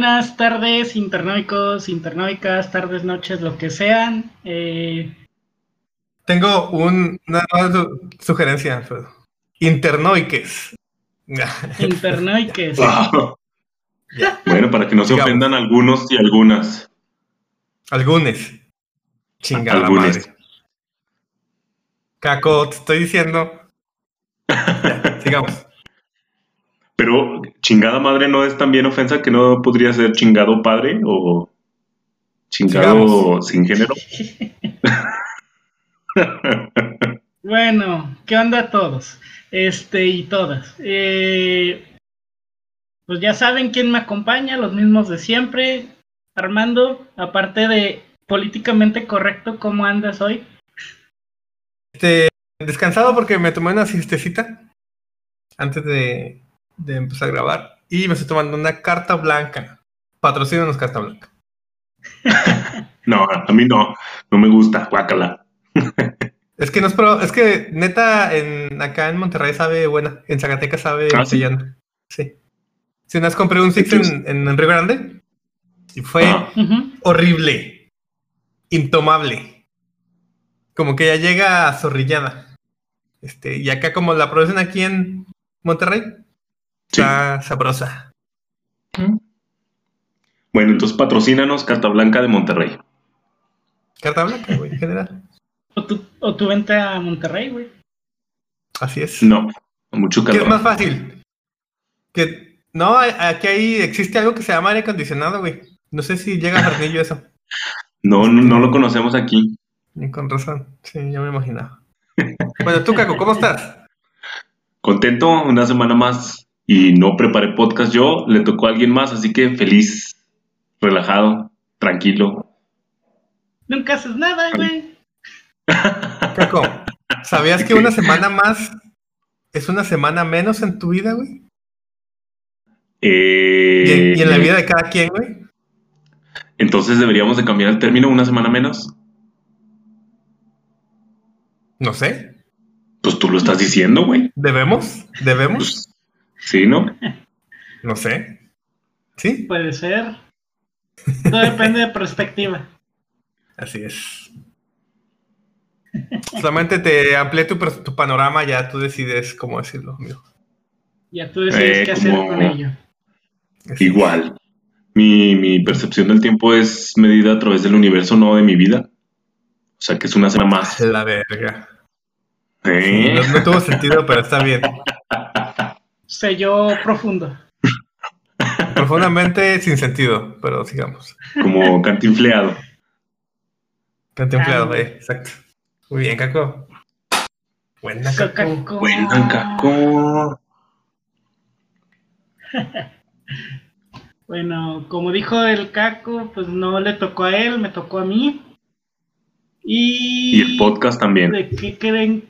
Buenas tardes, internoicos, internoicas, tardes, noches, lo que sean. Eh, Tengo un, una sugerencia, Alfredo. Internoiques. Internoiques. Bueno, para que no se ofendan algunos y algunas. Algunos. Chingada madre. Caco, te estoy diciendo. sigamos. Pero chingada madre no es también ofensa que no podría ser chingado padre o chingado sin género. bueno, ¿qué onda todos? Este y todas. Eh, pues ya saben quién me acompaña, los mismos de siempre. Armando, aparte de políticamente correcto, ¿cómo andas hoy? Este, descansado porque me tomé una siestecita antes de, de empezar a grabar y me estoy tomando una carta blanca. Patrocínanos carta blanca. no, a mí no, no me gusta, guácala. es que no es pro, es que neta en acá en Monterrey sabe buena, en Zacatecas sabe ¿Ah, sí? sí. Si vez compré un Six en, en, Río Grande y fue Ah. horrible, intomable. Como que ya llega zorrillada. Este, y acá como la producen aquí en Monterrey, Sí. está sabrosa. Bueno, entonces patrocínanos Carta Blanca de Monterrey. Carta blanca, güey, en general. O tu, o tu venta a Monterrey, güey. Así es. No, mucho ¿Qué es calor. más fácil? Que no, aquí ahí existe algo que se llama aire acondicionado, güey. No sé si llega a eso. No, no, no lo conocemos aquí. Y con razón. Sí, ya me imaginaba. Bueno, tú, Caco, ¿cómo estás? Contento, una semana más y no preparé podcast yo, le tocó a alguien más, así que feliz, relajado, tranquilo. Nunca haces nada, güey. Caco, ¿sabías que una semana más es una semana menos en tu vida, güey? Eh, Y en, y en la vida de cada quien, güey. Entonces deberíamos de cambiar el término una semana menos. No sé. Pues tú lo estás diciendo, güey. ¿Debemos? ¿Debemos? Pues, sí, ¿no? No sé. ¿Sí? Puede ser. Todo depende de perspectiva. Así es. Solamente te amplié tu, tu panorama, ya tú decides cómo decirlo, amigo. Ya tú decides Eh, qué hacer con ello. Igual. Mi, mi percepción del tiempo es medida a través del universo, no de mi vida. O sea que es una semana más. La verga. ¿Eh? No, no tuvo sentido, pero está bien. Selló profundo. Profundamente sin sentido, pero sigamos. Como cantinfleado. Contemplado, Ah, eh, exacto. Muy bien, Caco. Buena. Caco. Buena, caco. Bueno, como dijo el Caco, pues no le tocó a él, me tocó a mí. Y, Y el podcast también. ¿De qué creen?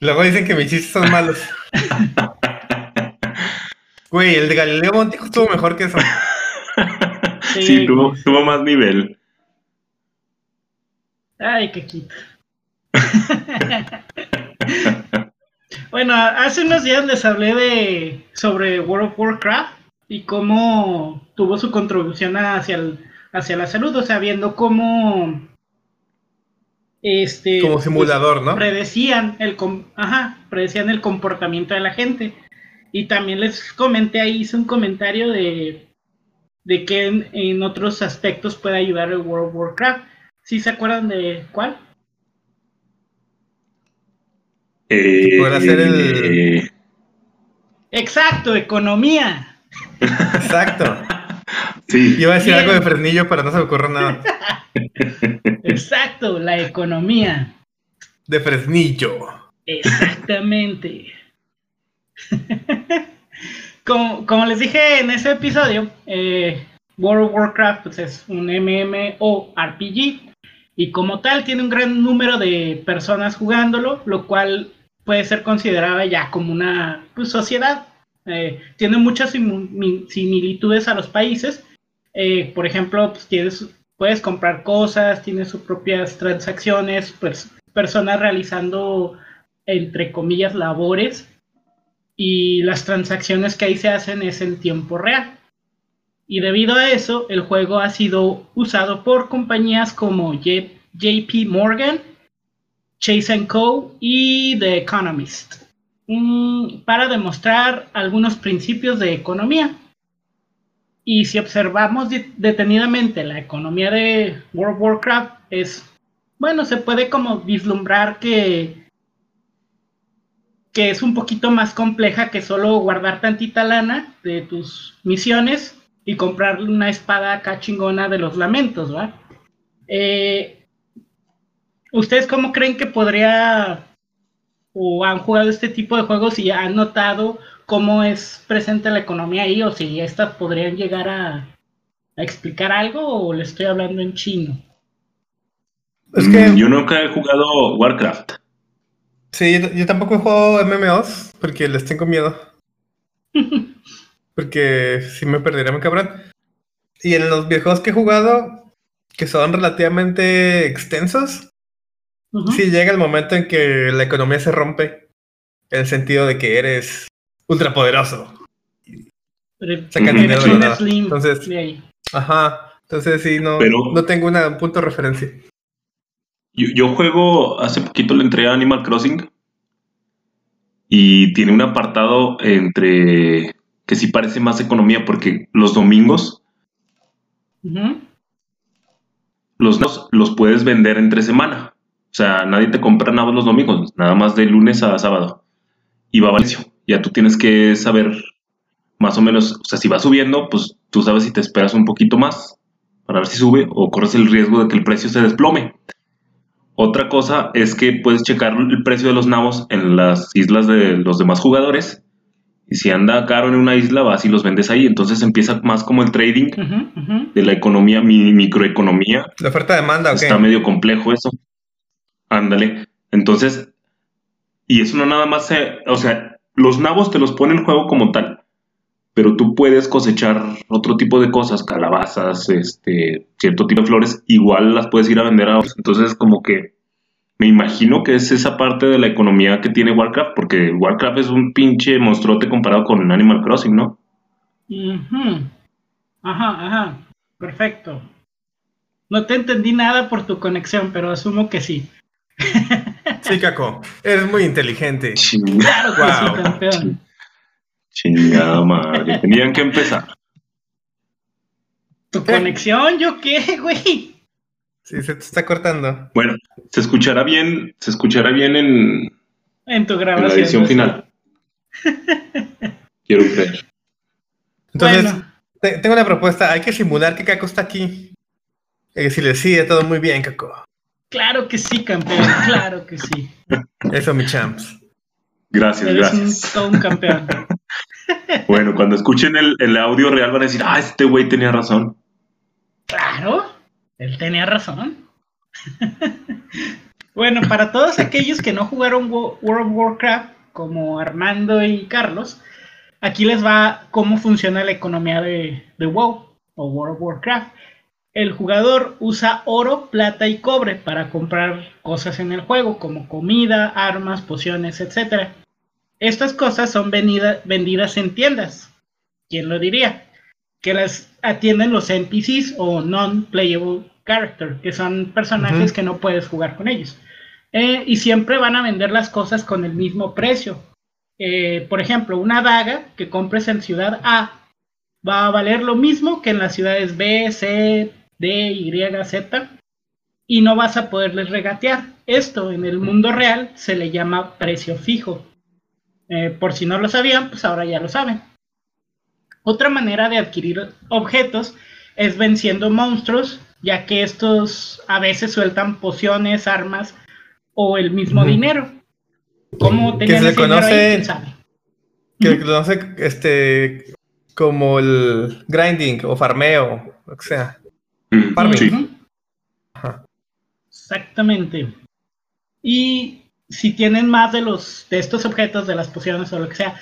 Luego dicen que mis chistes son malos. Güey, el de Galileo Montijo estuvo mejor que eso. Sí, tuvo, tuvo más nivel. Ay, Caquito. bueno, hace unos días les hablé de sobre World of Warcraft y cómo tuvo su contribución hacia el, hacia la salud, o sea, viendo cómo este Como simulador, ¿no? predecían el com- ajá, predecían el comportamiento de la gente. Y también les comenté ahí, hice un comentario de, de que en, en otros aspectos puede ayudar el World of Warcraft. ¿Sí se acuerdan de cuál? Eh, Poder hacer el- eh, Exacto, economía. Exacto. sí, Iba a decir Bien. algo de Fresnillo, pero no se me ocurre nada. Exacto, la economía. De Fresnillo. Exactamente. como, como les dije en ese episodio, eh, World of Warcraft pues, es un MMORPG y como tal tiene un gran número de personas jugándolo, lo cual puede ser considerada ya como una pues, sociedad. Eh, tiene muchas similitudes a los países. Eh, por ejemplo, pues, tienes, puedes comprar cosas, tienes sus propias transacciones, pers- personas realizando entre comillas labores y las transacciones que ahí se hacen es en tiempo real. Y debido a eso, el juego ha sido usado por compañías como JP Morgan, Chase Co. y The Economist mm, para demostrar algunos principios de economía. Y si observamos detenidamente la economía de World of Warcraft, es, bueno, se puede como vislumbrar que, que es un poquito más compleja que solo guardar tantita lana de tus misiones y comprarle una espada acá chingona de los lamentos, ¿va? Eh, ¿Ustedes cómo creen que podría o han jugado este tipo de juegos y han notado cómo es presente la economía ahí o si estas podrían llegar a, explicar algo o le estoy hablando en chino? Es que... Yo nunca he jugado Warcraft. Sí, yo, tampoco he jugado MMOs porque les tengo miedo. porque si me perdería mi cabrón. Y en los viejos que he jugado, que son relativamente extensos, sí llega el momento en que la economía se rompe. En el sentido de que eres ultrapoderoso. Sacan dinero de nada. Entonces, ajá. Entonces sí, no, no tengo un punto de referencia. Yo, juego, hace poquito le entré a Animal Crossing y tiene un apartado entre que sí parece más economía porque los domingos los, los puedes vender entre semana. O sea, nadie te compra nada los domingos, nada más de lunes a sábado. Y va a Valencia. Ya tú tienes que saber más o menos, o sea, si va subiendo, pues tú sabes si te esperas un poquito más para ver si sube o corres el riesgo de que el precio se desplome. Otra cosa es que puedes checar el precio de los nabos en las islas de los demás jugadores. Y si anda caro en una isla, vas y los vendes ahí. Entonces empieza más como el trading de la economía, mi microeconomía. La oferta demanda, Está medio complejo eso. Ándale. Entonces, y eso no nada más se, o sea, los nabos te los pone el juego como tal, pero tú puedes cosechar otro tipo de cosas, calabazas, este, cierto tipo de flores, igual las puedes ir a vender a otros. Entonces, como que me imagino que es esa parte de la economía que tiene Warcraft, porque Warcraft es un pinche monstruote comparado con Animal Crossing, ¿no? Ajá, ajá, perfecto. No te entendí nada por tu conexión, pero asumo que sí. Sí, Caco, eres muy inteligente. Claro que campeón. Chingada madre, tenían que empezar. ¿Tu conexión? ¿Yo qué, güey? Sí, se te está cortando. Bueno, se escuchará bien, se escuchará bien en, en tu grabación. En la edición final. Quiero creer. Entonces, tengo una propuesta. Hay que simular que Caco está aquí. Hay que decirle, sí, todo muy bien, Caco. Claro que sí, campeón, claro que sí. Eso, mi champs. Gracias, Eres gracias. Un, todo un campeón. bueno, cuando escuchen el, audio real van a decir, ah, este güey tenía razón. Claro, él tenía razón. bueno, para todos aquellos que no jugaron World of Warcraft, como Armando y Carlos, aquí les va cómo funciona la economía de, de WoW o World of Warcraft el jugador usa oro, plata y cobre para comprar cosas en el juego, como comida, armas, pociones, etc. Estas cosas son vendidas en tiendas. ¿Quién lo diría? Que las atienden los NPCs o non-playable character, que son personajes que no puedes jugar con ellos. Eh, y siempre van a vender las cosas con el mismo precio. Eh, por ejemplo, una daga que compres en ciudad A va a valer lo mismo que en las ciudades B, C, D, Y, Z, y no vas a poderles regatear. Esto en el mundo real se le llama precio fijo. Eh, por si no lo sabían, pues ahora ya lo saben. Otra manera de adquirir objetos es venciendo monstruos, ya que estos a veces sueltan pociones, armas o el mismo dinero. ¿Cómo que se conoce, Que se conoce este, como el grinding o farmeo, o sea. Exactamente. Y si tienen más de los de estos objetos, de las pociones o lo que sea,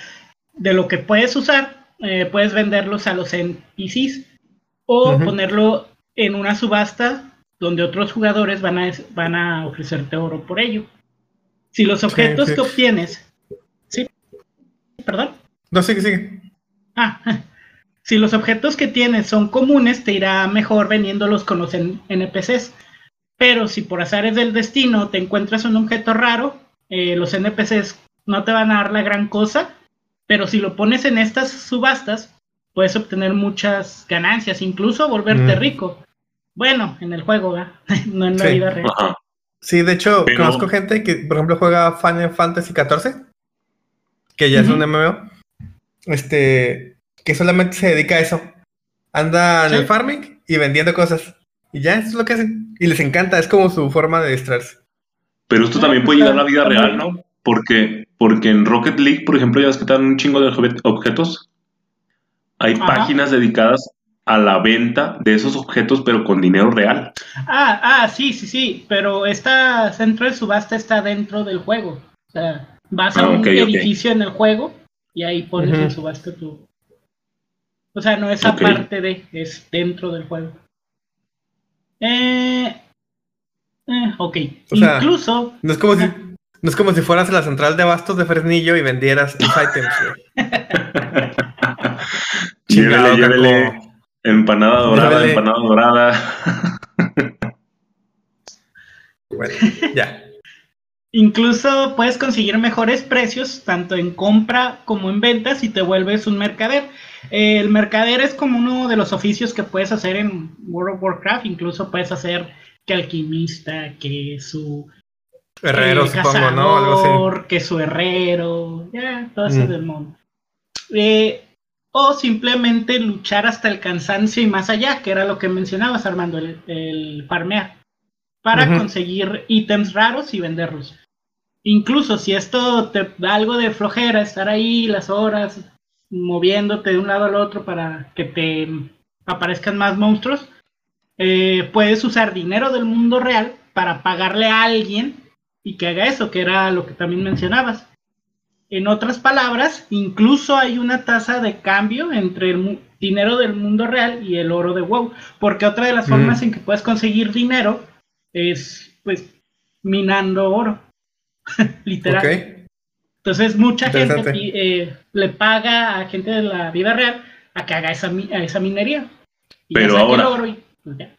de lo que puedes usar, eh, puedes venderlos a los NPCs o ponerlo en una subasta donde otros jugadores van a, van a ofrecerte oro por ello. Si los objetos que obtienes, sí, perdón. No, sigue, sigue. Ah, si los objetos que tienes son comunes, te irá mejor vendiéndolos con los NPCs. Pero si por azares del destino te encuentras un objeto raro, eh, los NPCs no te van a dar la gran cosa. Pero si lo pones en estas subastas, puedes obtener muchas ganancias, incluso volverte Mm. rico. Bueno, en el juego, ¿verdad? no en la Sí. vida real. Ajá. Sí, de hecho, Pero- conozco gente que, por ejemplo, juega Final Fantasy XIV, que ya es un MMO, este, que solamente se dedica a eso. Anda en Sí. el farming y vendiendo cosas. Y ya, eso es lo que hacen. Y les encanta, es como su forma de distraerse. Pero esto también puede llegar a la vida real, ¿no? Porque, porque en Rocket League, por ejemplo, ya ves que te dan un chingo de obje- objetos. Hay Ajá. páginas dedicadas a la venta de esos objetos, pero con dinero real. Ah, ah, sí, sí, sí, pero esta centro de subasta está dentro del juego. O sea, vas a Ah, un edificio en el juego y ahí pones Ujú. en subasta tu. O sea, no es aparte de, es dentro del juego. Eh, eh, ok. O sea, Incluso. No es como si, no es como si fueras a la central de abastos de Fresnillo y vendieras. Chingado, Llévele, llévele. Empanada dorada, Llévele. empanada dorada. Bueno, ya. Incluso puedes conseguir mejores precios tanto en compra como en venta si te vuelves un mercader. Eh, el mercader es como uno de los oficios que puedes hacer en World of Warcraft. Incluso puedes hacer que alquimista, que su Herrero, eh, supongo, ¿no? Algo así. cazador, que su herrero, ya, todo eso Mm. del mundo. Eh, o simplemente luchar hasta el cansancio y más allá, que era lo que mencionabas, Armando, el, el farmear, para conseguir ítems raros y venderlos. Incluso si esto te da algo de flojera, estar ahí las horas, moviéndote de un lado al otro para que te aparezcan más monstruos, eh, puedes usar dinero del mundo real para pagarle a alguien y que haga eso, que era lo que también mencionabas. En otras palabras, incluso hay una tasa de cambio entre el dinero del mundo real y el oro de WoW, porque otra de las Mm. formas en que puedes conseguir dinero es pues minando oro, literal. Entonces mucha gente eh, le paga a gente de la vida real a que haga esa, a esa minería. Y Pero ahora- oro y, pues, ya.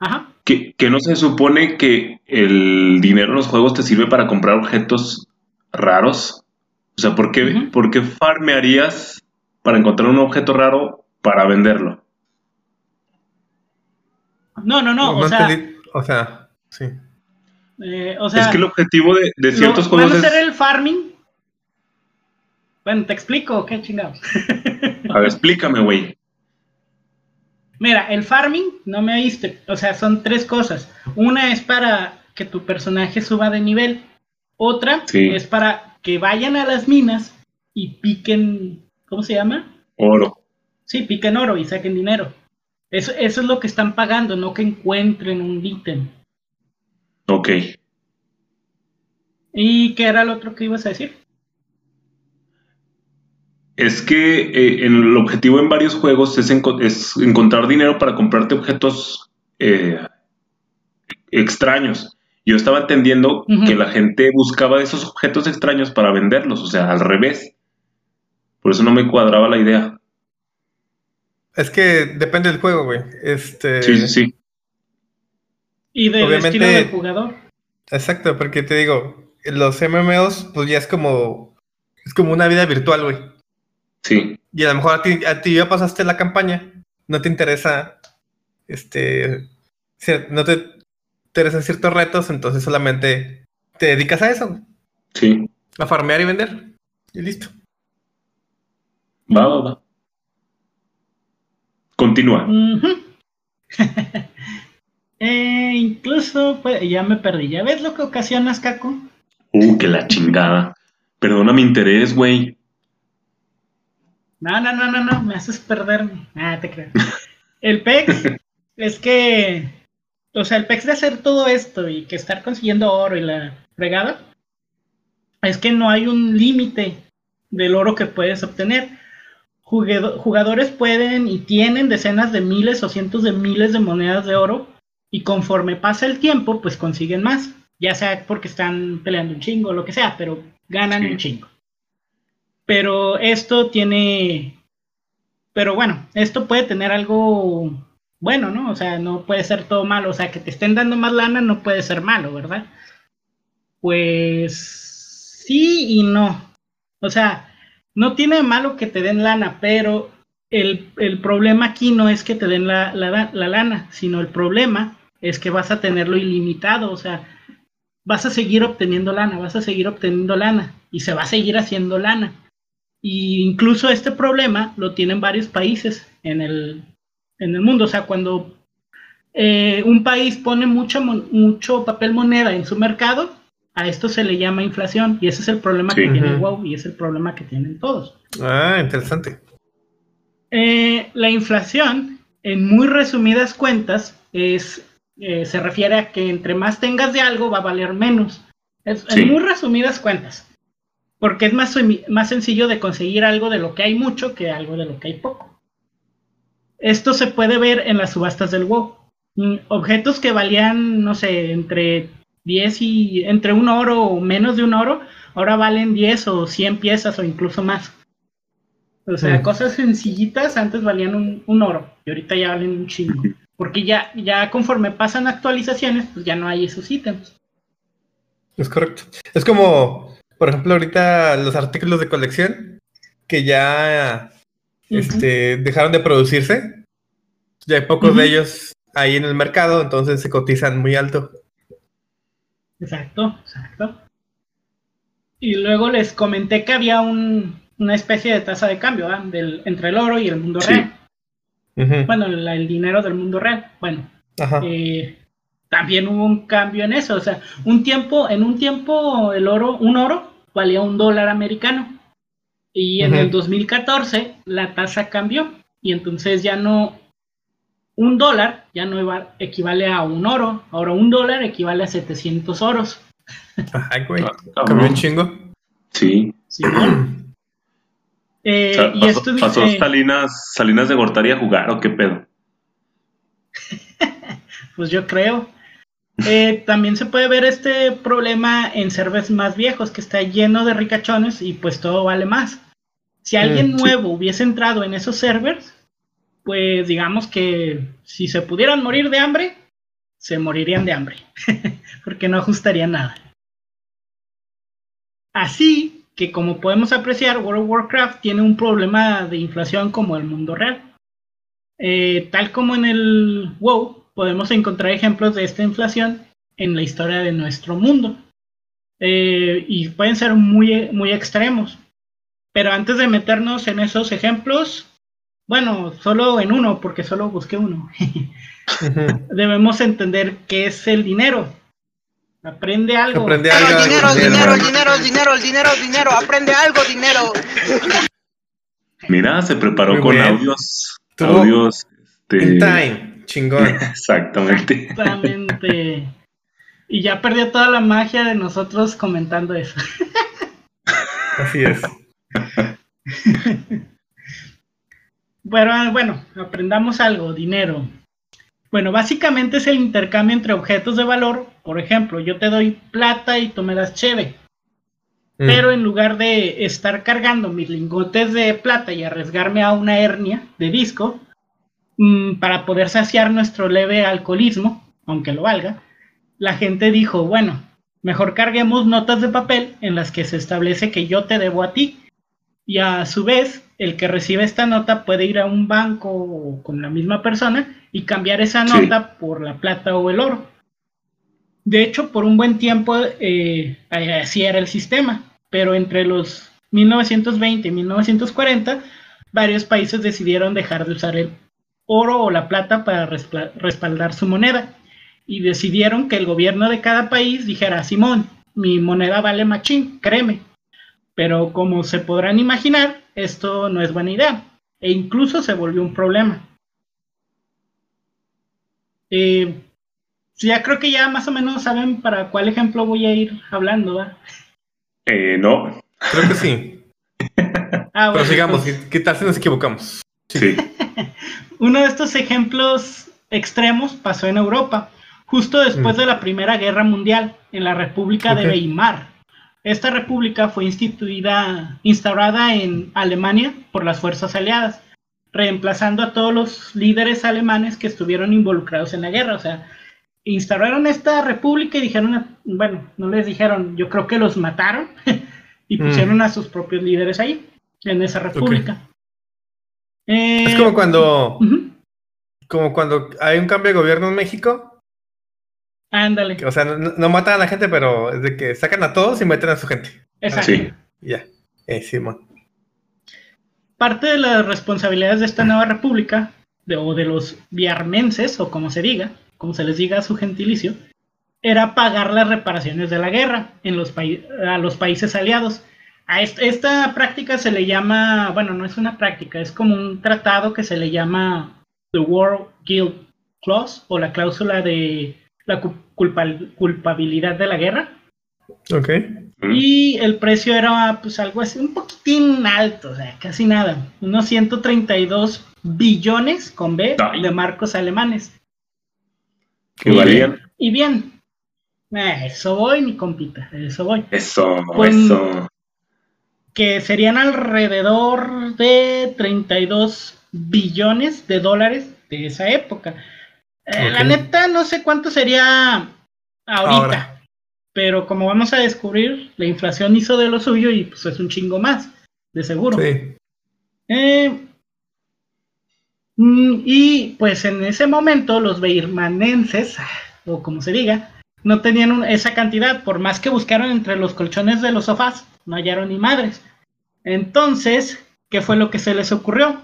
Ajá. que, que no se supone que el dinero en los juegos te sirve para comprar objetos raros. O sea, ¿por qué. ¿por qué farmearías para encontrar un objeto raro para venderlo? No, no, no, No o, sea, entendí. O sea, sí. eh, o sea, es que el objetivo de, de lo- ciertos van juegos a es... hacer el farming. Bueno, te explico, qué chingados. A ver, explícame, güey. Mira, el farming, no me oíste, o sea, son tres cosas. Una es para que tu personaje suba de nivel. Otra Sí. es para que vayan a las minas y piquen, ¿cómo se llama? Oro. Sí, piquen oro y saquen dinero. Eso, eso es lo que están pagando, no que encuentren un ítem. Ok. ¿Y qué era lo otro que ibas a decir? Es que eh, en el objetivo en varios juegos es, enco- es encontrar dinero para comprarte objetos eh, extraños. Yo estaba entendiendo que la gente buscaba esos objetos extraños para venderlos, o sea, al revés. Por eso no me cuadraba la idea. Es que depende del juego, güey. Este. Sí, sí, sí. Y del Obviamente- estilo del jugador. Exacto, porque te digo, los MMOs, pues ya es como. Es como una vida virtual, güey. Sí, Y a lo mejor a ti, a ti ya pasaste la campaña, no te interesa. Este. No te interesan ciertos retos, entonces solamente te dedicas a eso, sí. a farmear y vender. Y listo. Va, va, va. Continúa. Eh, incluso, pues, ya me perdí. ¿Ya ves lo que ocasionas, Caco? Uh, que la chingada. Perdona mi interés, güey. No, no, no, no, no, me haces perderme. Ah, te creo. El PEX es que, o sea, el PEX de hacer todo esto y que estar consiguiendo oro y la fregada, es que no hay un límite del oro que puedes obtener. Jugadores pueden y tienen decenas de miles o cientos de miles de monedas de oro y conforme pasa el tiempo, pues consiguen más, ya sea porque están peleando un chingo o lo que sea, pero ganan Sí. un chingo. Pero esto tiene, pero bueno, esto puede tener algo bueno, ¿no? O sea, no puede ser todo malo, o sea, que te estén dando más lana no puede ser malo, ¿verdad? Pues sí y no. O sea, no tiene malo que te den lana, pero el, problema aquí no es que te den la, la, lana, sino el problema es que vas a tenerlo ilimitado, o sea, vas a seguir obteniendo lana, vas a seguir obteniendo lana y se va a seguir haciendo lana. Y incluso este problema lo tienen varios países en el, en el mundo, o sea, cuando eh, un país pone mucho, mucho papel moneda en su mercado, a esto se le llama inflación y ese es el problema que tiene WoW y es el problema que tienen todos. Ah, interesante. Eh, la inflación, en muy resumidas cuentas, es, eh, se refiere a que entre más tengas de algo va a valer menos. En muy resumidas cuentas. Porque es más, más sencillo de conseguir algo de lo que hay mucho que algo de lo que hay poco. Esto se puede ver en las subastas del WoW. Mm, objetos que valían, no sé, entre 10 y entre un oro o menos de un oro, ahora valen 10 o 100 piezas o incluso más. O sea, cosas sencillitas antes valían un, oro y ahorita ya valen un chingo. Porque ya, ya conforme pasan actualizaciones, pues ya no hay esos ítems. Es correcto. Es como, por ejemplo, ahorita los artículos de colección que ya este, dejaron de producirse. Ya hay pocos de ellos ahí en el mercado, entonces se cotizan muy alto. Exacto, exacto. Y luego les comenté que había una especie de tasa de cambio Del, entre el oro y el mundo real. Bueno, el dinero del mundo real. Bueno, eh, también hubo un cambio en eso. O sea, un tiempo, en un tiempo el oro, un oro valía un dólar americano. Y en el 2014 la tasa cambió. Y entonces ya no, un dólar ya no equivale a un oro, ahora un dólar equivale a 700 oros. Ay, güey, ah, cambió un chingo. Sí. sí eh, y pasó, esto pasó Salinas, Salinas de Gortari a jugar o qué pedo. pues yo creo. Eh, también se puede ver este problema en servers más viejos, que está lleno de ricachones y pues todo vale más. Si alguien mm, nuevo hubiese entrado en esos servers, pues digamos que si se pudieran morir de hambre, se morirían de hambre, porque no ajustaría nada. Así que como podemos apreciar, World of Warcraft tiene un problema de inflación como el mundo real. Eh, tal como en el WoW, podemos encontrar ejemplos de esta inflación en la historia de nuestro mundo. Eh, y pueden ser muy, muy extremos. Pero antes de meternos en esos ejemplos, bueno, solo en uno, porque solo busqué uno. Debemos entender qué es el dinero. Aprende algo. Aprende algo. El dinero, el dinero, el dinero, el dinero, el dinero, el dinero. Aprende algo, dinero. Mira, se preparó con audios. Audios. Este... In time. Chingón. Exactamente. Exactamente. Y ya perdió toda la magia de nosotros comentando eso. Así es. Pero bueno, aprendamos algo, dinero. Bueno, básicamente es el intercambio entre objetos de valor. Por ejemplo, yo te doy plata y tú me das cheve. Mm. Pero en lugar de estar cargando mis lingotes de plata y arriesgarme a una hernia de disco, mm, para poder saciar nuestro leve alcoholismo, aunque lo valga, la gente dijo, bueno, mejor carguemos notas de papel en las que se establece que yo te debo a ti y a su vez el que recibe esta nota puede ir a un banco con la misma persona y cambiar esa nota por la plata o el oro. De hecho, por un buen tiempo eh, así era el sistema, pero entre los 1920 y 1940 varios países decidieron dejar de usar el oro o la plata para respaldar su moneda y decidieron que el gobierno de cada país dijera, Simón, mi moneda vale machín, créeme, pero como se podrán imaginar, esto no es buena idea e incluso se volvió un problema. Eh, ya creo que ya más o menos saben para cuál ejemplo voy a ir hablando, ¿va? Eh, no. Creo que sí. ah, bueno, Pero sigamos, pues ¿qué tal si nos equivocamos? Sí. Uno de estos ejemplos extremos pasó en Europa, justo después mm. de la Primera Guerra Mundial, en la República de Weimar Esta república fue instituida, instaurada en Alemania por las fuerzas aliadas, reemplazando a todos los líderes alemanes que estuvieron involucrados en la guerra. O sea, instauraron esta república y dijeron, bueno, no les dijeron, yo creo que los mataron y Mm. pusieron a sus propios líderes ahí, en esa república. Eh, Es como cuando, ujú, como cuando hay un cambio de gobierno en México. Ándale, o sea, no, no matan a la gente, pero es de que sacan a todos y meten a su gente. exacto. Sí. Ya. Eh, Simón. Parte de las responsabilidades de esta nueva república, de- o de los viarmenses, o como se diga, como se les diga a su gentilicio, era pagar las reparaciones de la guerra en los a los países aliados. A est- esta práctica se le llama, bueno, no es una práctica, es como un tratado que se le llama The War Guild Clause, o la cláusula de la cu- culpa- culpabilidad de la guerra. Ok. Mm. Y el precio era pues algo así, un poquitín alto, o sea, casi nada. Unos 132 billones con B de marcos alemanes. Que Y- valían. Y bien, a eso voy, mi compita, a eso voy. Eso, Pues- eso. Que serían alrededor de 32 billones de dólares de esa época. Eh, La neta, no sé cuánto sería ahorita. Ahora. Pero como vamos a descubrir, la inflación hizo de lo suyo y pues es un chingo más, de seguro. Sí. Eh, mm, y pues en ese momento los beirmanenses, o como se diga, no tenían un- esa cantidad, por más que buscaron entre los colchones de los sofás, no hallaron ni madres. Entonces, ¿qué fue lo que se les ocurrió?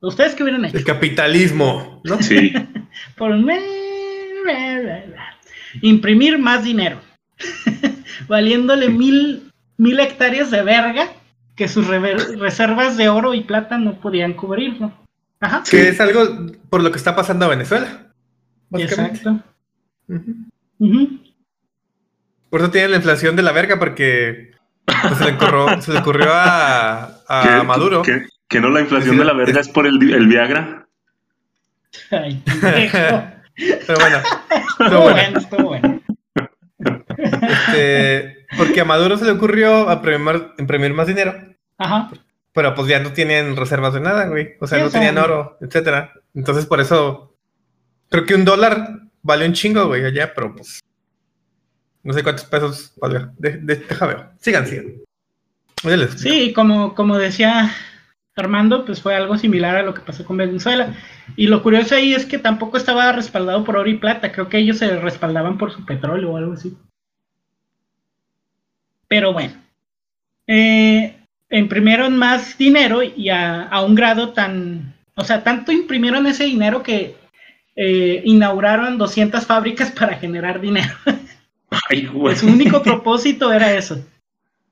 ¿Ustedes qué hubieran hecho? El capitalismo, ¿no? Sí. Por imprimir más dinero, valiéndole mil, mil hectáreas de verga que sus rever- reservas de oro y plata no podían cubrirlo. Ajá, Sí. Que es algo por lo que está pasando a Venezuela. Exacto. Por eso tiene la inflación de la verga, porque pues, se, le ocurrió, se le ocurrió a, a ¿Qué- Maduro. Que, que no la inflación de la verga es por el, el Viagra. Ay. Pero bueno, Estuvo bueno, bueno, estuvo bueno. este, porque a Maduro se le ocurrió imprimir, imprimir más dinero, Ajá, pero pues ya no tienen reservas de nada, güey. O sea, no tenían oro, etcétera. Entonces, por eso creo que un dólar vale un chingo, güey, allá, pero pues no sé cuántos pesos valga. De, de, deja veo. Sigan, sigan. Sí, como, como decía Armando, pues fue algo similar a lo que pasó con Venezuela. Y lo curioso ahí es que tampoco estaba respaldado por oro y plata, creo que ellos se respaldaban por su petróleo o algo así. Pero bueno, eh, imprimieron más dinero y a, a un grado tan, o sea, tanto imprimieron ese dinero que eh, inauguraron 200 fábricas para generar dinero. Ay, güey. Su único propósito era eso.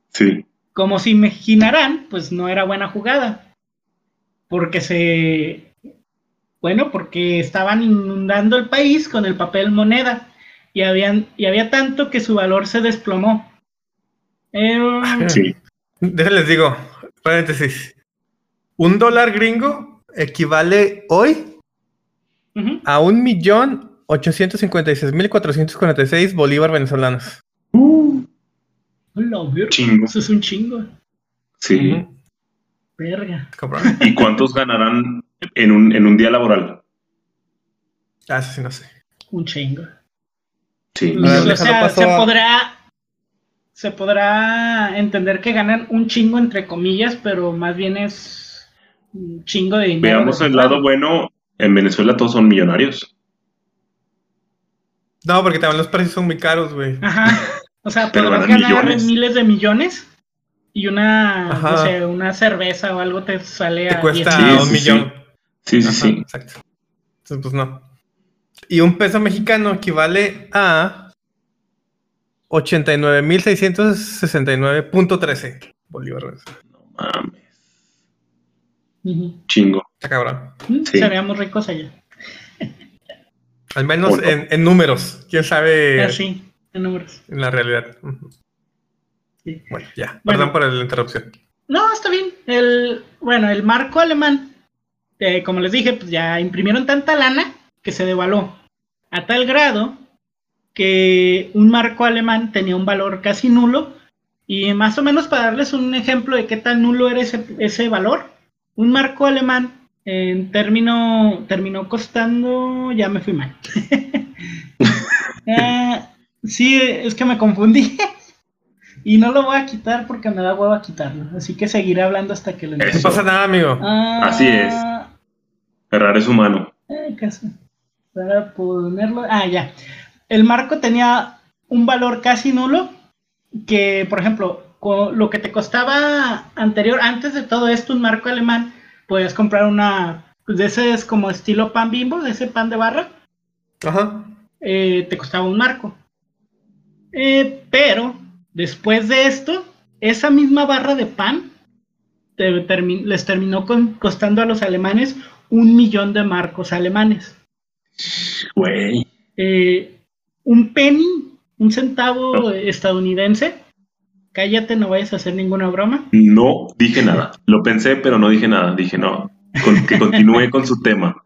Sí. Como se imaginarán, pues no era buena jugada. Porque se. Bueno, porque estaban inundando el país con el papel moneda. Y, habían, y había tanto que su valor se desplomó. Eh, Sí. Déjenles digo, paréntesis. Un dólar gringo equivale hoy a un millón ochocientos cincuenta y seis mil cuatrocientos cuarenta y seis bolívar venezolanos. Hola, verga, Chingo. Eso es un chingo. Sí. Verga. ¿Y cuántos ganarán en un, en un día laboral? Ah, eso sí no sé. Un chingo. Sí. O sea, se a- podrá. Se podrá entender que ganan un chingo entre comillas, pero más bien es un chingo de dinero. Veamos el lado bueno. En Venezuela todos son millonarios. No, porque también los precios son muy caros, güey. Ajá. O sea, Pero podrás ganar millones. miles de millones y una, Ajá. no sé, una cerveza o algo te sale Te a cuesta 10 Sí, un sí, millón. Sí, sí, Ajá, sí. Exacto. Entonces, pues no. Y un peso mexicano equivale a 89.669.13 bolívares. No mames. Chingo. Está cabrón. Mm, Sí. Seríamos ricos allá. Al menos Bueno. en, en números. ¿Quién sabe Así, en números. en la realidad? Sí. Bueno, ya. Bueno. Perdón por la interrupción. No, está bien. El, bueno, el marco alemán, eh, como les dije, pues ya imprimieron tanta lana que se devaluó. A tal grado que un marco alemán tenía un valor casi nulo Y más o menos para darles un ejemplo de qué tan nulo era ese, ese valor, un marco alemán en término terminó costando, ya me fui mal. Eh, sí, es que me confundí. y no lo voy a quitar porque me da huevo a quitarlo. Así que seguiré hablando hasta que lo No Eso. pasa nada, amigo. Ah, Así es. Errar es humano. eh, casi. Para ponerlo. Ah, ya. El marco tenía un valor casi nulo. Que, por ejemplo, co- lo que te costaba anterior, antes de todo esto, un marco alemán, podías comprar una. Pues de ese es como estilo pan bimbo, de ese pan de barra. Ajá. eh, te costaba un marco. Eh, pero después de esto, esa misma barra de pan te termi- les terminó con- costando a los alemanes un millón de marcos alemanes. Güey. Eh, un penny, un centavo estadounidense. Cállate, no vayas a hacer ninguna broma. No dije nada. Lo pensé, pero no dije nada. Dije no. Con- que continúe con su tema.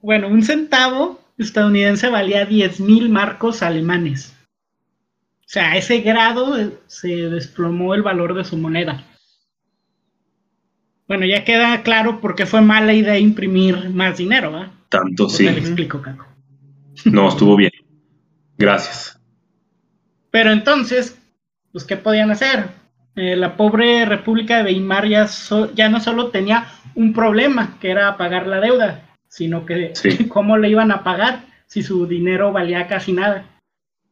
Bueno, un centavo estadounidense valía 10 mil marcos alemanes. O sea, a ese grado se desplomó el valor de su moneda. Bueno, ya queda claro por qué fue mala idea imprimir más dinero, ¿va? Tanto Pues sí. te lo explico, Caco. No, estuvo bien. Gracias. Pero entonces, pues, ¿qué podían hacer? Eh, la pobre República de Weimar ya, so- ya no solo tenía un problema, que era pagar la deuda, sino que Sí. cómo le iban a pagar si su dinero valía casi nada.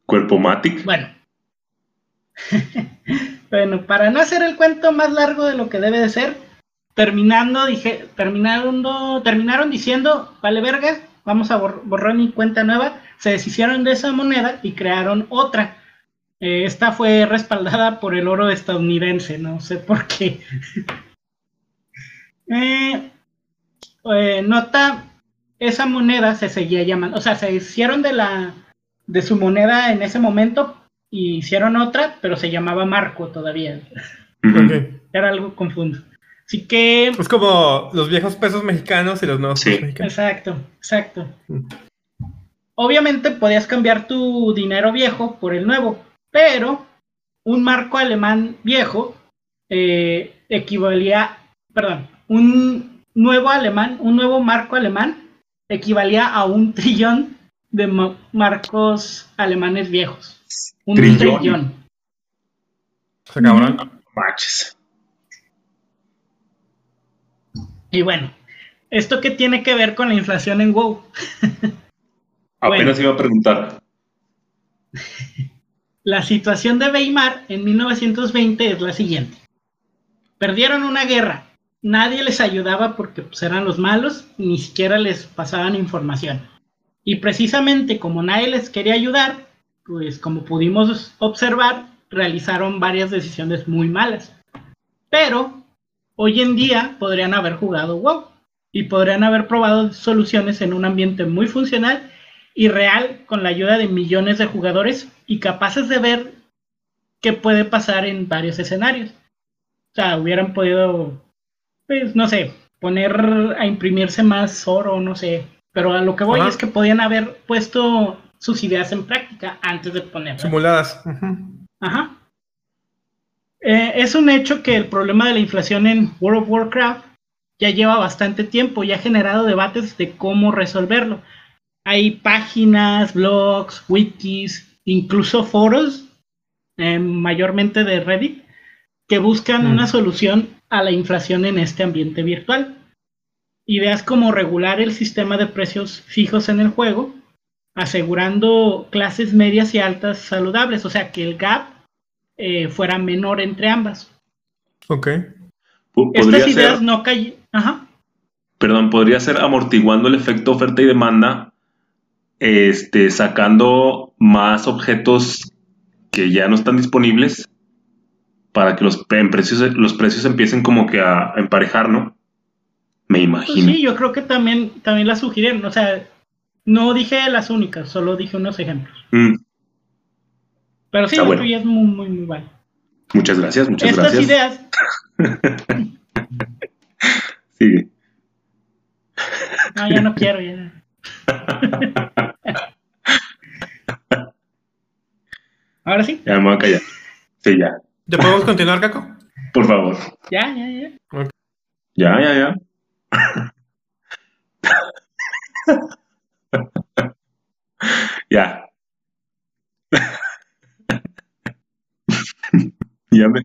Cuerpo Matic. Bueno. bueno, para no hacer el cuento más largo de lo que debe de ser, terminando, dije, terminando, terminaron diciendo, vale verga, vamos a bor borrón y cuenta nueva, se deshicieron de esa moneda y crearon otra. Eh, esta fue respaldada por el oro estadounidense, no sé por qué. Eh, eh, nota, esa moneda se seguía llamando, o sea, se hicieron de la de su moneda en ese momento y hicieron otra, pero se llamaba Marco todavía. Era algo confuso. Así que, Es como los viejos pesos mexicanos y los nuevos Sí. pesos mexicanos. exacto, exacto. Mm. Obviamente podías cambiar tu dinero viejo por el nuevo, pero un marco alemán viejo eh, equivalía, perdón, un nuevo alemán, un nuevo marco alemán equivalía a un trillón de ma- marcos alemanes viejos. Un Trillón. trillón. O sea, cabrón. Manches. Y bueno, ¿esto qué tiene que ver con la inflación en WoW? Apenas iba a preguntar. La situación de Weimar en 1920 es la siguiente. Perdieron una guerra. Nadie les ayudaba porque pues, eran los malos, ni siquiera les pasaban información. Y precisamente como nadie les quería ayudar, pues como pudimos observar, realizaron varias decisiones muy malas. Pero hoy en día podrían haber jugado WoW y podrían haber probado soluciones en un ambiente muy funcional y real con la ayuda de millones de jugadores y capaces de ver qué puede pasar en varios escenarios. O sea, hubieran podido, pues, no sé, poner a imprimirse más oro, no sé. Pero a lo que voy Ajá. es que podían haber puesto sus ideas en práctica antes de ponerlas. Simuladas. Ajá. Eh, es un hecho que el problema de la inflación en World of Warcraft ya lleva bastante tiempo y ha generado debates de cómo resolverlo. Hay páginas, blogs, wikis, incluso foros, eh, mayormente de Reddit, que buscan Mm. una solución a la inflación en este ambiente virtual. Ideas como regular el sistema de precios fijos en el juego, asegurando clases medias y altas saludables, o sea, que el gap eh, fuera menor entre ambas. Ok. Estas ideas ser, no cayeron. Ajá. perdón, podría ser amortiguando el efecto oferta y demanda, este, sacando más objetos que ya no están disponibles para que los, en precios, los precios empiecen como que a emparejar, ¿no? Me Pues imagino. sí, yo creo que también, también las sugirieron. O sea, no dije las únicas, solo dije unos ejemplos. Mm, Pero sí, bueno. es muy, muy, muy bueno. muchas gracias, muchas Estas gracias. ideas, Sigue. no, ya no quiero, ya. Ahora sí. Ya me voy a callar. Sí, ya. ¿Ya podemos continuar, Caco? Por favor. Ya, ya, ya. Ya, ya, ya. ya. ya me.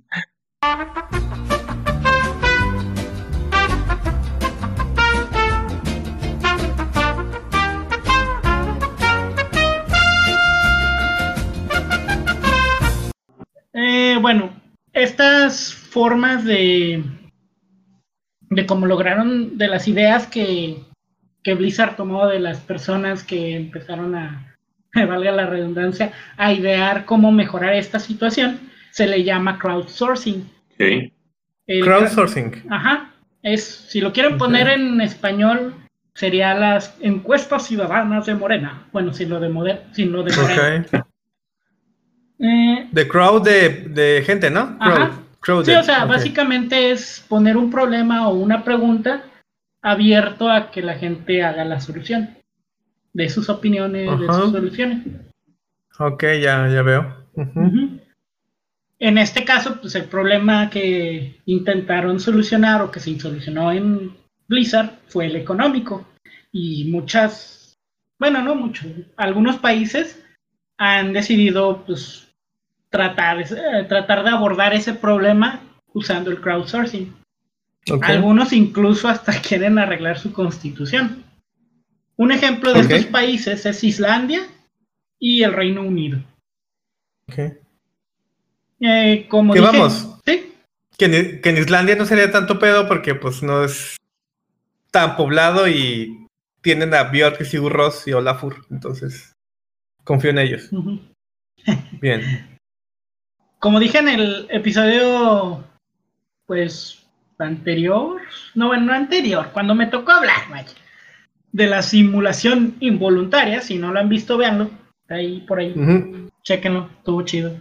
Eh, bueno, estas formas de, de cómo lograron, de las ideas que, que Blizzard tomó de las personas que empezaron a, valga la redundancia, a idear cómo mejorar esta situación, se le llama crowdsourcing. Ok. El- Crowdsourcing. Ajá. Es, si lo quieren poner en español, sería las encuestas ciudadanas de Morena. Bueno, sin lo de, moder- sin lo de Morena. Ok. Eh, The crowd de, de gente, ¿no? Crowd. Ajá. Sí, de- o sea, básicamente es poner un problema o una pregunta abierto a que la gente haga la solución. De sus opiniones, de sus soluciones. Ok, ya, ya veo. En este caso, pues el problema que intentaron solucionar o que se solucionó en Blizzard fue el económico. Y muchas, bueno, no muchos, algunos países han decidido pues tratar, eh, tratar de abordar ese problema usando el crowdsourcing. Algunos incluso hasta quieren arreglar su constitución. Un ejemplo de Ok. estos países es Islandia y el Reino Unido. ok. Eh, como Que dije, vamos. sí, Que en, que en Islandia no sería tanto pedo porque pues no es tan poblado y tienen a Björk y Sigur Rós y Olafur. Entonces, confío en ellos. Bien. como dije en el episodio, pues anterior, no, bueno, no anterior, cuando me tocó hablar, vaya, de la simulación involuntaria, si no lo han visto, véanlo, ahí por ahí. Ujú. Chequenlo, estuvo chido.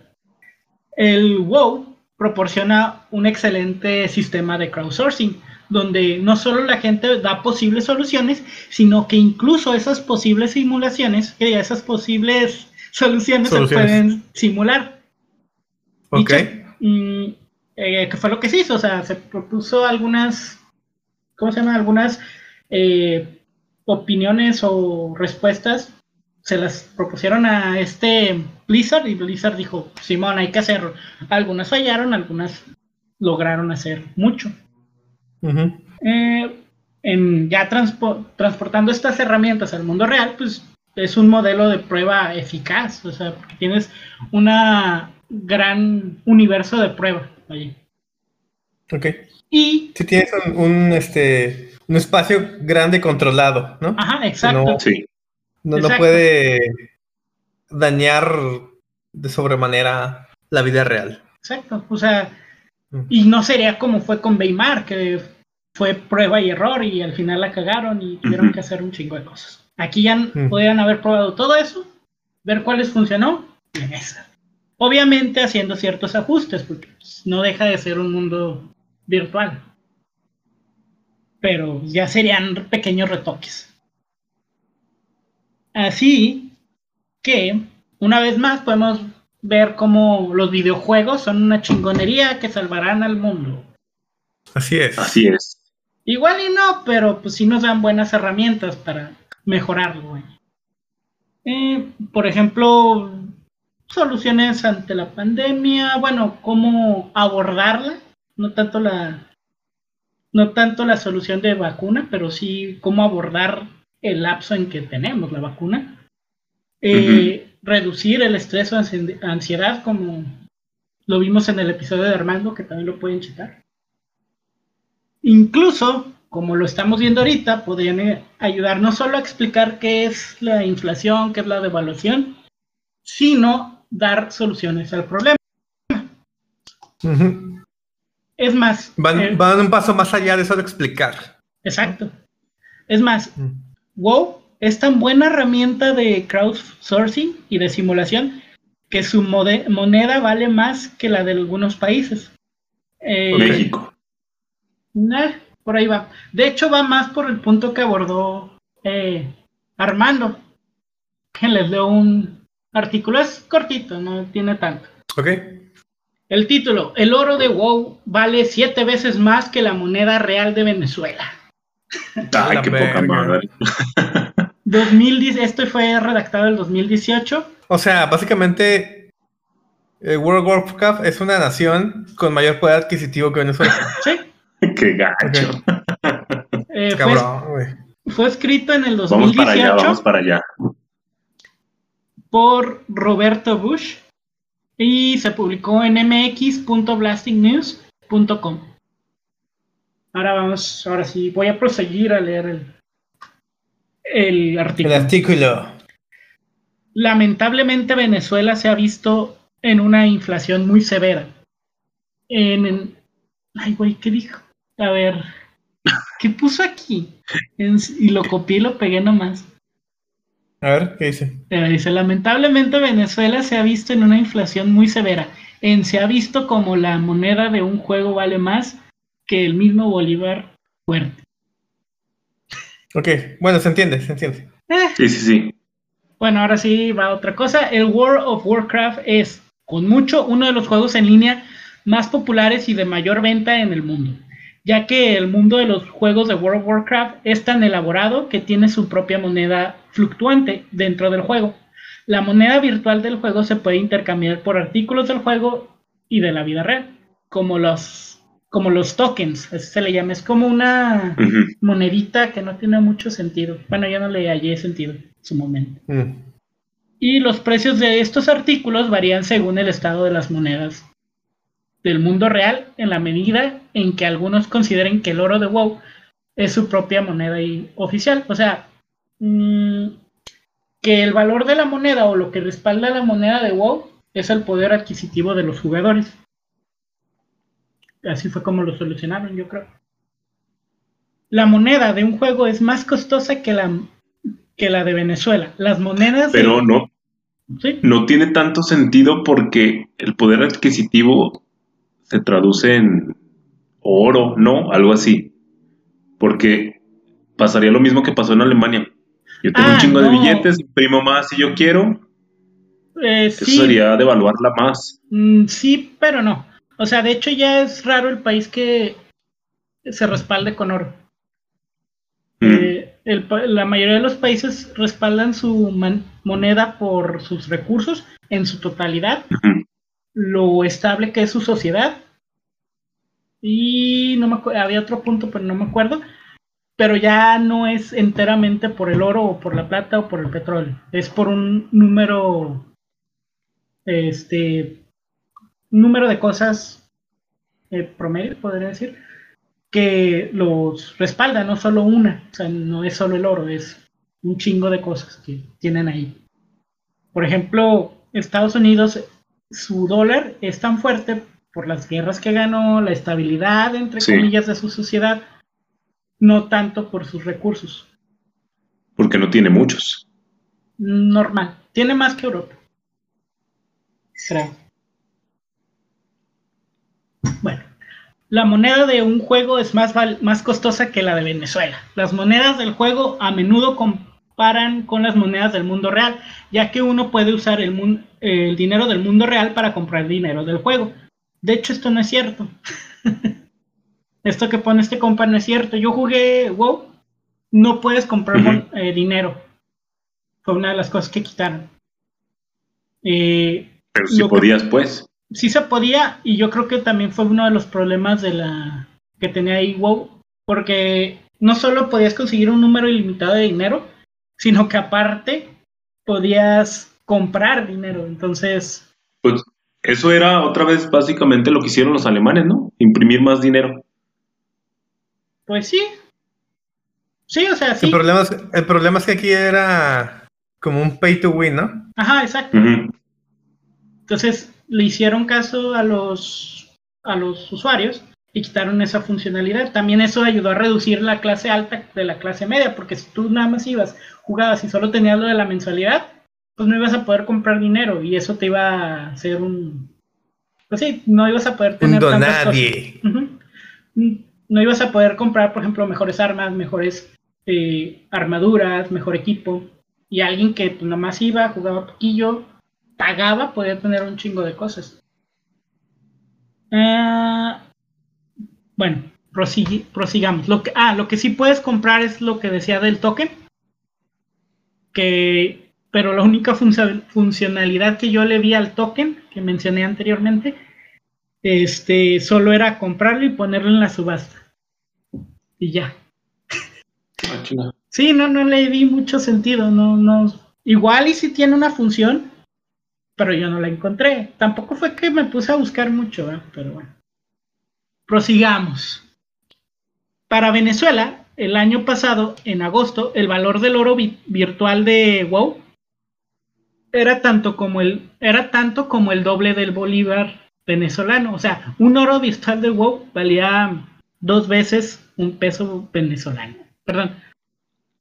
El WoW proporciona un excelente sistema de crowdsourcing, donde no solo la gente da posibles soluciones, sino que incluso esas posibles simulaciones, esas posibles soluciones, se Soluciones. pueden simular. Ok. Dicho, mm, eh, que fue lo que se hizo, o sea, se propuso algunas, ¿cómo se llama? Algunas eh, opiniones o respuestas, se las propusieron a este Blizzard y Blizzard dijo, Simón, hay que hacerlo. Algunas fallaron, algunas lograron hacer mucho. Ujú. Eh, en ya transpo- transportando estas herramientas al mundo real, pues es un modelo de prueba eficaz, o sea, porque tienes una gran universo de prueba allí. Ok. Y, Si tienes un, un, este, un espacio grande controlado, ¿no? ajá, exacto. No. Sí. No, puede dañar de sobremanera la vida real. Exacto, o sea, Mm. y no sería como fue con Weimar, que fue prueba y error y al final la cagaron y tuvieron que hacer un chingo de cosas. Aquí ya Mm. podrían haber probado todo eso, ver cuáles funcionó y en esa. Obviamente haciendo ciertos ajustes, porque no deja de ser un mundo virtual. Pero ya serían pequeños retoques. Así que, una vez más, podemos ver cómo los videojuegos son una chingonería que salvarán al mundo. Así es. Así es. Igual y no, pero pues sí nos dan buenas herramientas para mejorarlo. Eh, por ejemplo, soluciones ante la pandemia, bueno, cómo abordarla, no tanto la no tanto la solución de vacuna, pero sí cómo abordar el lapso en que tenemos la vacuna. Eh, Reducir el estrés o ansi- ansiedad, como lo vimos en el episodio de Armando, que también lo pueden checar. Incluso, como lo estamos viendo ahorita, podrían eh, ayudar no solo a explicar qué es la inflación, qué es la devaluación, sino dar soluciones al problema. Es más, Van, eh, van un paso más allá de solo explicar. exacto. Es más. WoW es tan buena herramienta de crowdsourcing y de simulación que su moneda vale más que la de algunos países. Eh, México. Nah, por ahí va. De hecho, va más por el punto que abordó eh, Armando. Que les leo un artículo. Es cortito, no tiene tanto. Ok. El título, el oro de WoW vale siete veces más que la moneda real de Venezuela. Ay, qué poca madre. 2010, esto fue redactado en 2018. O sea, básicamente eh, World of Warcraft es una nación con mayor poder adquisitivo que Venezuela. Sí. qué gacho. Eh, fue, Cabrón, güey. fue escrito en el Vamos 2018 para allá, vamos para allá. Por Roberto Bush y se publicó en mx.blastingnews.com. Ahora vamos, ahora sí, voy a proseguir a leer el, el El artículo. artículo. Lamentablemente Venezuela se ha visto en una inflación muy severa. En, en- ay, güey, ¿qué dijo? A ver, ¿qué puso aquí? En- y lo copié y lo pegué nomás. A ver, ¿qué dice? Dice, lamentablemente Venezuela se ha visto en una inflación muy severa. En se ha visto como la moneda de un juego vale más que el mismo Bolívar fuerte. Ok, bueno, se entiende, se entiende. Eh, Sí, sí, sí. Bueno, ahora sí va otra cosa. El World of Warcraft es, con mucho, uno de los juegos en línea más populares y de mayor venta en el mundo, ya que el mundo de los juegos de World of Warcraft es tan elaborado que tiene su propia moneda fluctuante dentro del juego. La moneda virtual del juego se puede intercambiar por artículos del juego y de la vida real, como los, como los tokens, así se le llama. Es como una monedita que no tiene mucho sentido. Bueno, yo no le hallé sentido en su momento. Mm. Y los precios de estos artículos varían según el estado de las monedas del mundo real, en la medida en que algunos consideren que el oro de WoW es su propia moneda y- oficial. O sea, mm, que el valor de la moneda o lo que respalda la moneda de WoW es el poder adquisitivo de los jugadores. Así fue como lo solucionaron, yo creo. La moneda de un juego es más costosa que la, que la de Venezuela. Las monedas de- Pero no, Sí. no tiene tanto sentido porque el poder adquisitivo se traduce en oro, ¿no? Algo así. Porque pasaría lo mismo que pasó en Alemania. Yo tengo Ah, un chingo de billetes, imprimo más si yo quiero. Eh, Eso sí, sería devaluarla más. mm, sí, pero no. O sea, de hecho ya es raro el país que se respalde con oro. Mm. Eh, el la mayoría de los países respaldan su man- moneda por sus recursos en su totalidad. Lo estable que es su sociedad. Y no me acu- había otro punto, pero no me acuerdo. Pero ya no es enteramente por el oro o por la plata o por el petróleo. Es por un número, este, número de cosas eh, promedio, podría decir, que los respalda, no solo una. O sea, no es solo el oro, es un chingo de cosas que tienen ahí. Por ejemplo, Estados Unidos, su dólar es tan fuerte por las guerras que ganó, la estabilidad, entre Sí. comillas, de su sociedad, no tanto por sus recursos. Porque no tiene muchos. Normal. Tiene más que Europa. Creo. Bueno. La moneda de un juego es más, más costosa que la de Venezuela. Las monedas del juego a menudo comparan con las monedas del mundo real, ya que uno puede usar el, dinero del mundo real para comprar dinero del juego. De hecho, esto no es cierto. esto que pone este compa no es cierto. Yo jugué WoW, no puedes comprar eh, dinero. Fue una de las cosas que quitaron. Eh, Pero si que- podías, pues. sí se podía y yo creo que también fue uno de los problemas de la que tenía ahí WoW porque no solo podías conseguir un número ilimitado de dinero sino que aparte podías comprar dinero entonces Pues eso era otra vez básicamente lo que hicieron los alemanes, ¿no? Imprimir más dinero. pues sí sí o sea sí El, problema es, el problema es que aquí era como un pay to win, ¿no? ajá exacto entonces le hicieron caso a los a los usuarios y quitaron esa funcionalidad. También eso ayudó a reducir la clase alta de la clase media, porque si tú nada más ibas, jugabas y solo tenías lo de la mensualidad, pues no ibas a poder comprar dinero y eso te iba a hacer un... Pues sí, no ibas a poder Un tener cosas. Ujú. No ibas a poder comprar, por ejemplo, mejores armas, mejores eh, armaduras, mejor equipo. Y alguien que pues, nomás iba, jugaba poquillo, pagaba, podía tener un chingo de cosas. Ah, bueno, prosigamos. Lo que, ah, lo que sí puedes comprar es lo que decía del token. Que, pero la única funcionalidad que yo le vi al token que mencioné anteriormente, este, solo era comprarlo y ponerlo en la subasta. Y ya. Ah, sí, no, no le vi mucho sentido. No, no. Igual y si tiene una función, pero yo no la encontré. Tampoco fue que me puse a buscar mucho, pero bueno. Prosigamos. Para Venezuela, el año pasado, en agosto, el valor del oro virtual de WoW era tanto como el era tanto como el doble del bolívar venezolano. O sea, un oro virtual de WoW valía dos veces un peso venezolano. Perdón.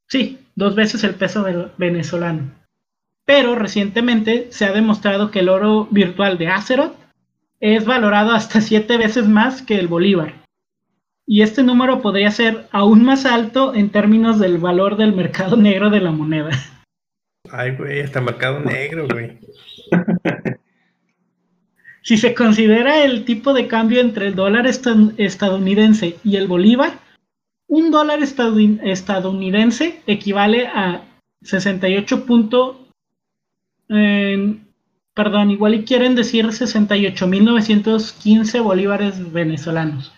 Sí, dos veces el peso venezolano. Pero recientemente se ha demostrado que el oro virtual de Azeroth es valorado hasta siete veces más que el bolívar. Y este número podría ser aún más alto en términos del valor del mercado negro de la moneda. Ay, güey, hasta mercado negro, güey. si se considera el tipo de cambio entre el dólar estadounidense y el bolívar, un dólar estadounidense equivale a 68 perdón, igual y quieren decir 68.915 bolívares venezolanos.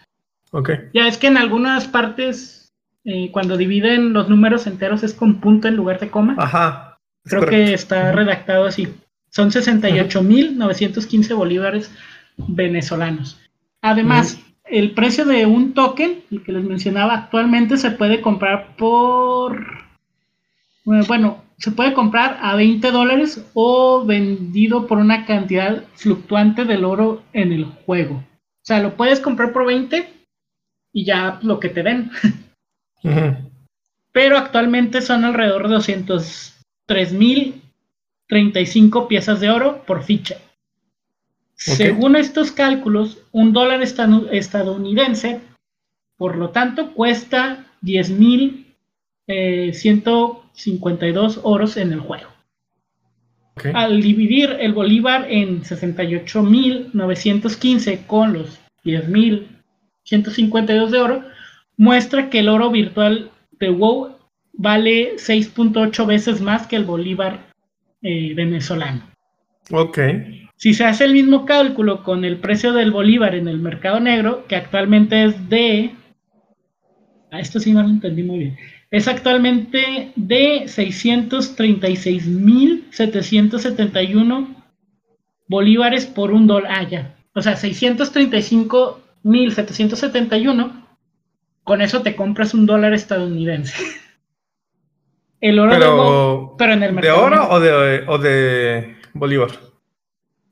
Ok. Ya es que en algunas partes, eh, cuando dividen los números enteros es con punto en lugar de coma. Ajá. Creo que está redactado así. Son 68.915 bolívares venezolanos. Además, el precio de un token, el que les mencionaba, actualmente se puede comprar por... Bueno, se puede comprar a 20 dólares o vendido por una cantidad fluctuante del oro en el juego. O sea, lo puedes comprar por 20 y ya lo que te den. Pero actualmente son alrededor de 203.035 piezas de oro por ficha. Según estos cálculos, un dólar estadounidense, por lo tanto, cuesta 10.100 eh, 52 oros en el juego. Al dividir el bolívar en 68.915 con los 10.152 de oro, muestra que el oro virtual de WoW vale 6.8 veces más que el bolívar eh, venezolano. Ok. Si se hace el mismo cálculo con el precio del bolívar en el mercado negro, que actualmente es de... A ah, esto sí no lo entendí muy bien es actualmente de 636.771 bolívares por un dólar. Ah, ya. O sea, 635.771. Con eso te compras un dólar estadounidense. El oro pero, pero en el mercado. ¿De oro o de, o de bolívar?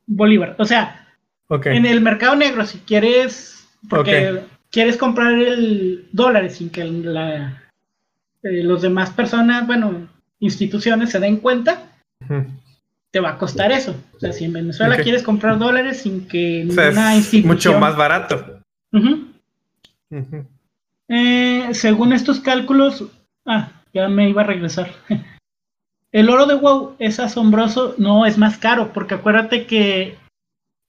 Bolívar. O sea, en el mercado negro, si quieres. Porque quieres comprar el dólar sin que la, eh, los demás personas, bueno, instituciones se den cuenta, te va a costar eso. O sea, si en Venezuela quieres comprar dólares sin que ninguna institución... Mucho más barato. Eh, según estos cálculos, ah, ya me iba a regresar. El oro de WoW es asombroso, no es más caro, porque acuérdate que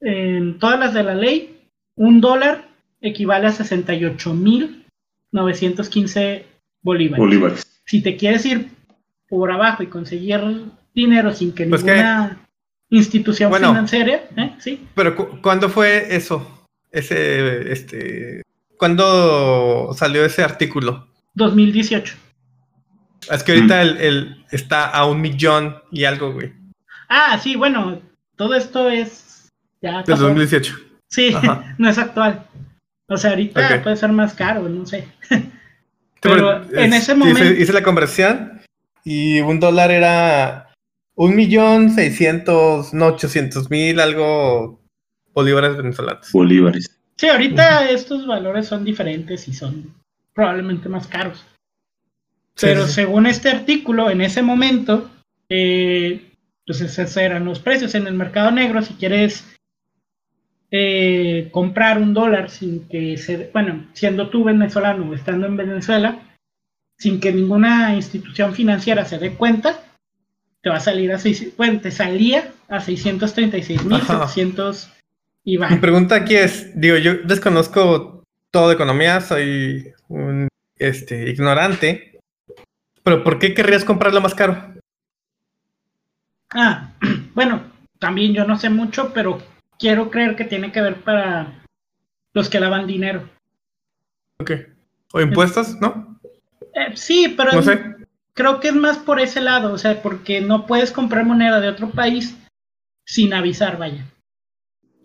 en todas las de la ley, un dólar equivale a 68.915 bolívares. Si te quieres ir por abajo y conseguir dinero sin que pues ninguna institución financiera, ¿eh? ¿sí? Pero ¿cuándo fue eso? Ese, este, ¿cuándo salió ese artículo? 2018. Es que ahorita mm. el, está a un millón y algo, güey. Ah, sí, bueno, todo esto es ya. 2018. Sí, no es actual. O sea, ahorita puede ser más caro, no sé. Pero en ese momento. Hice, la conversión y un dólar era un millón seiscientos, no ochocientos mil, algo bolívares venezolanos. Bolívares. Sí, ahorita estos valores son diferentes y son probablemente más caros. Pero según este artículo, en ese momento, eh, pues esos eran los precios en el mercado negro. Si quieres eh, comprar un dólar sin que se, bueno, siendo tú venezolano o estando en Venezuela, sin que ninguna institución financiera se dé cuenta, te va a salir a seis, bueno, te salía a 636.771 Y va. Mi pregunta aquí es, digo, yo desconozco todo de economía, soy un este, ignorante, pero ¿por qué querrías comprarlo más caro? Ah, bueno, también yo no sé mucho, pero quiero creer que tiene que ver para los que lavan dinero. Ok. ¿O impuestos? ¿No? Eh, sí, pero No sé. creo que es más por ese lado, o sea, porque no puedes comprar moneda de otro país sin avisar, vaya.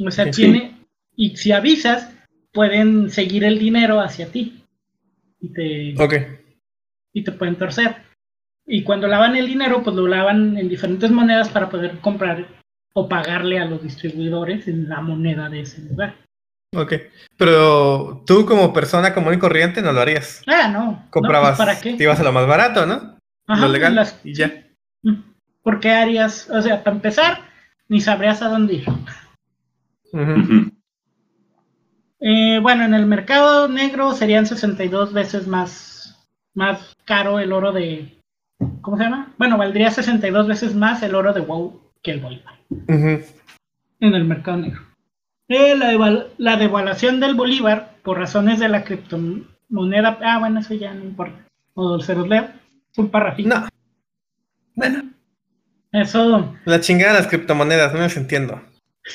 O sea, Sí. tiene, y si avisas, pueden seguir el dinero hacia ti y te, y te pueden torcer. Y cuando lavan el dinero, pues lo lavan en diferentes monedas para poder comprar o pagarle a los distribuidores en la moneda de ese lugar. Ok. Pero tú como persona común y corriente no lo harías. Ah, no. no, pues, Comprabas, ¿Para qué? te ibas a lo más barato, ¿no? Ajá, lo legal las- y ya. ¿Por qué harías? O sea, para empezar, ni sabrías a dónde ir. Eh, bueno, en el mercado negro serían 62 veces más, más caro el oro de... ¿Cómo se llama? Bueno, valdría 62 veces más el oro de WoW que el Bolívar en el mercado negro. Eh, la, deval- la devaluación del Bolívar por razones de la criptomoneda... Ah, bueno, eso ya no importa. O se los leo. Es un parrafito. No. Bueno, Eso... la chingada de las criptomonedas, no las entiendo.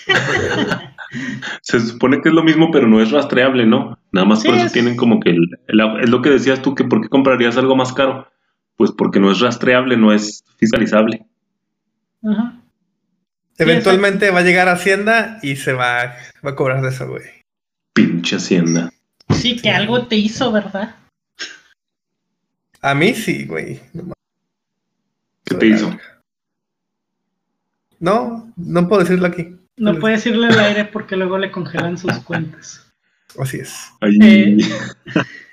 Se supone que es lo mismo, pero no es rastreable, ¿no? Nada más Sí, por eso es- tienen como que... el- el- es lo que decías tú, que ¿por qué comprarías algo más caro? Pues porque no es rastreable, no es fiscalizable. Ajá. Eventualmente va a llegar a Hacienda y se va, va a cobrar de eso, güey. Pinche hacienda. Sí, que algo te hizo, ¿verdad? A mí sí, güey. No. ¿Qué te hizo? No, no puedo decirlo aquí. No puedes irle al aire porque luego le congelan sus cuentas. Así es. Eh,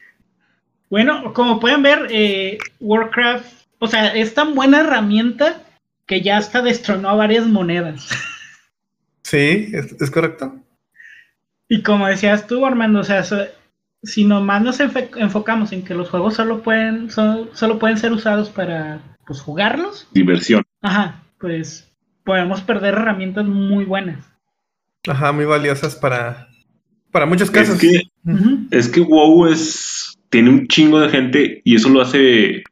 Bueno, como pueden ver, eh, Warcraft, o sea, es tan buena herramienta que ya hasta destronó a varias monedas. Sí, es, es correcto. Y como decías tú, Armando, o sea, so- si nomás nos enfocamos en que los juegos solo pueden, so- solo pueden ser usados para pues, jugarlos, diversión. ajá, pues podemos perder herramientas muy buenas. Ajá, muy valiosas para, para muchos Es casos. que, Ujú. es que WoW es, tiene un chingo de gente y eso lo hace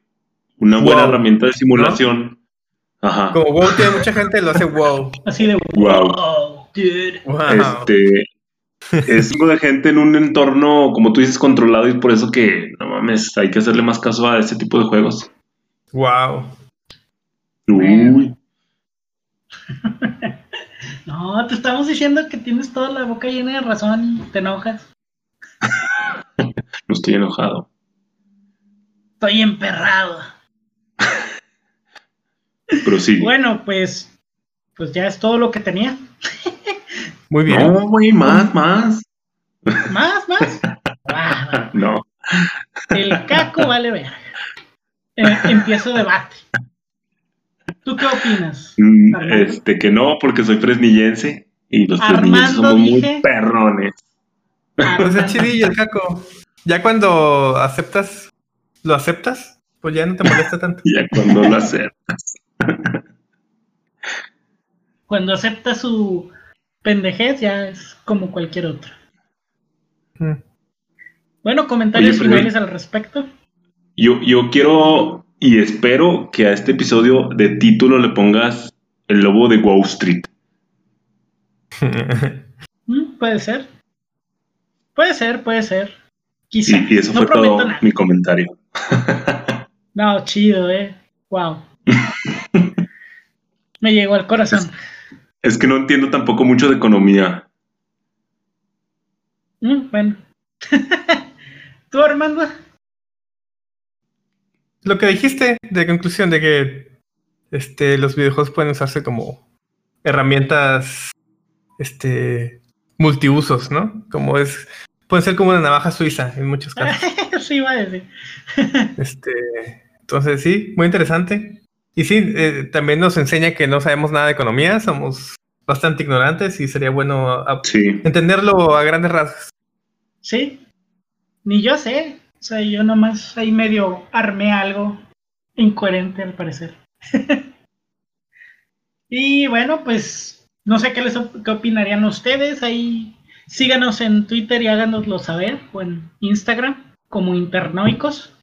una buena Wow. herramienta de simulación. Ajá. Como WoW tiene mucha gente, lo hace WoW. Así de Wow. wow, dude. Wow. Este es algo de gente en un entorno, como tú dices, controlado y por eso que no mames, hay que hacerle más caso a ese tipo de juegos. Wow. Uy, No, te estamos diciendo que tienes toda la boca llena de razón y te enojas. no estoy enojado. Estoy emperrado. Bueno, pues, pues ya es todo lo que tenía. Muy bien. no, güey, más, más. Más, más. No. el caco vale ver. empiezo debate. ¿Tú qué opinas? Mm, Armando. Este, que no, porque soy fresnillense y los Armando fresnillenses somos muy dije- perrones. Pues es chidillo el caco. Ya cuando aceptas, lo aceptas, pues ya no te molesta tanto. Ya cuando lo aceptas. Cuando acepta su pendejez ya es como cualquier otro. Bueno, comentarios Oye, finales al respecto. Yo, yo quiero y espero que a este episodio de título le pongas el lobo de Wall Street. Mm, puede ser. Puede ser, puede ser. Quizá. Y, y eso no fue todo nada. mi comentario. No, chido, eh. Wow. Me llegó al corazón. Es que no entiendo tampoco mucho de economía. Mm, bueno. ¿Tú, Armando? Lo que dijiste de conclusión de que este, los videojuegos pueden usarse como herramientas este, multiusos, ¿no? Como es, pueden ser como una navaja suiza en muchos casos. sí, iba a decir. Este, entonces sí, muy interesante. Y sí, eh, también nos enseña que no sabemos nada de economía, somos bastante ignorantes y sería bueno a- Sí. entenderlo a grandes rasgos. Sí. Ni yo sé. O sea, yo nomás ahí medio armé algo incoherente al parecer. y bueno, pues no sé qué les qué opinarían ustedes. Ahí síganos en Twitter y háganoslo saber. O en Instagram como Internoicos.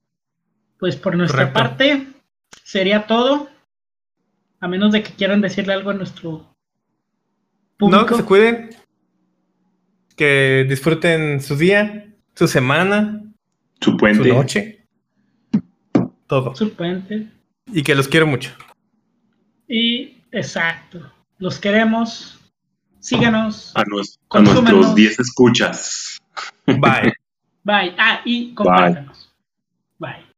Pues por nuestra Correcto. parte sería todo. A menos de que quieran decirle algo a nuestro público. No, que se cuiden. Que disfruten su día, su semana, Su su puente. noche. Todo. Su puente. Y que los quiero mucho. Y exacto. Los queremos. Síganos. A, nuestros 10 escuchas. Bye. Bye. Ah, y compártanos. Bye.